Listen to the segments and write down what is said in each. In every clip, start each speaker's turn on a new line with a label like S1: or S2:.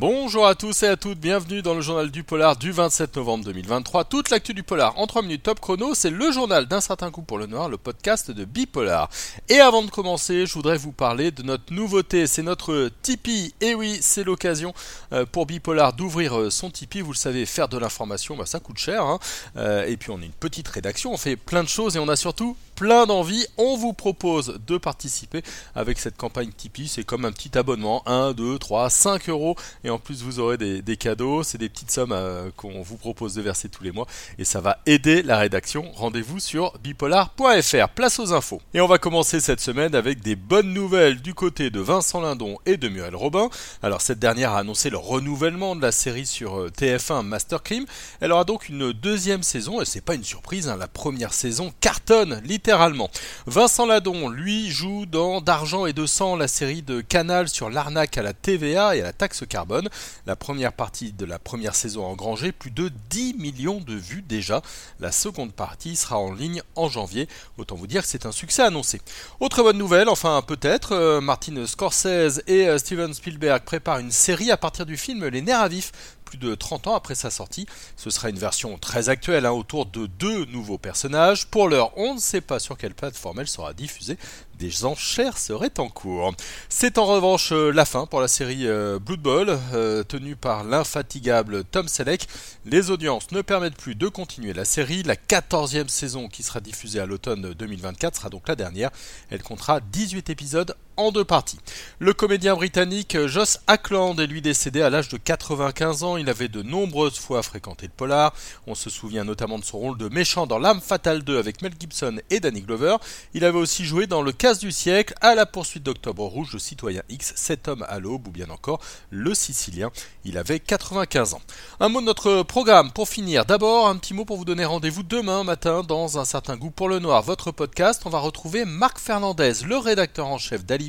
S1: Bonjour à tous et à toutes, bienvenue dans le journal du polar du 27 novembre 2023. Toute l'actu du polar en 3 minutes top chrono, c'est le journal d'un certain coup pour le noir, le podcast de Bipolar. Et avant de commencer, je voudrais vous parler de notre nouveauté, c'est notre Tipeee. Et oui, c'est l'occasion euh, pour Bipolar d'ouvrir euh, son Tipeee. Vous le savez, faire de l'information, bah, ça coûte cher. Hein. Euh, et puis on est une petite rédaction, on fait plein de choses et on a surtout plein d'envie. On vous propose de participer avec cette campagne Tipeee. C'est comme un petit abonnement, 1, 2, 3, 5 euros. En plus, vous aurez des, cadeaux. C'est des petites sommes euh, qu'on vous propose de verser tous les mois. Et ça va aider la rédaction. Rendez-vous sur bipolar.fr. Place aux infos. Et on va commencer cette semaine avec des bonnes nouvelles du côté de Vincent Lindon et de Muriel Robin. Alors, cette dernière a annoncé le renouvellement de la série sur euh, TF1 Master Crime. Elle aura donc une deuxième saison. Et c'est pas une surprise. Hein. la première saison cartonne littéralement Vincent Ladon, lui, joue dans D'argent et de sang, la série de Canal sur l'arnaque à la TVA et à la taxe carbone. La première partie de la première saison a plus de 10 millions de vues déjà. La seconde partie sera en ligne en janvier. Autant vous dire que c'est un succès annoncé. Autre bonne nouvelle, enfin peut-être, euh, Martin Scorsese et euh, Steven Spielberg préparent une série à partir du film Les Nerfs à vif plus de 30 ans après sa sortie. Ce sera une version très actuelle hein, autour de deux nouveaux personnages. Pour l'heure, on ne sait pas sur quelle plateforme elle sera diffusée. Des enchères seraient en cours. C'est en revanche euh, la fin pour la série euh, Blood Bowl, euh, tenue par l'infatigable Tom Selleck. Les audiences ne permettent plus de continuer la série. La 14e saison qui sera diffusée à l'automne 2024 sera donc la dernière. Elle comptera 18 épisodes en deux parties. Le comédien britannique Joss Ackland est lui décédé à l'âge de 95 ans. Il avait de nombreuses fois fréquenté le polar. On se souvient notamment de son rôle de méchant dans L'âme fatale 2 avec Mel Gibson et Danny Glover. Il avait aussi joué dans Le du siècle, À la poursuite d'Octobre Rouge, Le citoyen X, Cet homme à l'aube ou bien encore Le Sicilien. Il avait 95 ans. Un mot de notre programme pour finir. D'abord, un petit mot pour vous donner rendez-vous demain matin dans Un certain goût pour le noir, votre podcast. On va retrouver Marc Fernandez, le rédacteur en chef d'Ali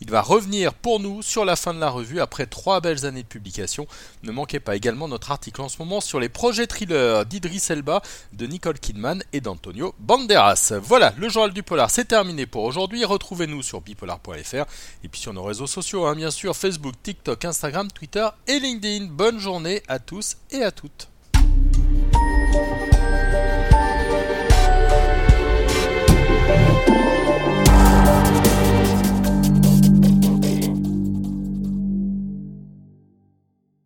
S1: il va revenir pour nous sur la fin de la revue après trois belles années de publication. Ne manquez pas également notre article en ce moment sur les projets thrillers d'Idris Elba, de Nicole Kidman et d'Antonio Banderas. Voilà, le journal du polar, c'est terminé pour Retrouvez-nous sur bipolar.fr et puis sur nos réseaux sociaux, hein, bien sûr, Facebook, TikTok, Instagram, Twitter et LinkedIn. Bonne journée à tous et à toutes.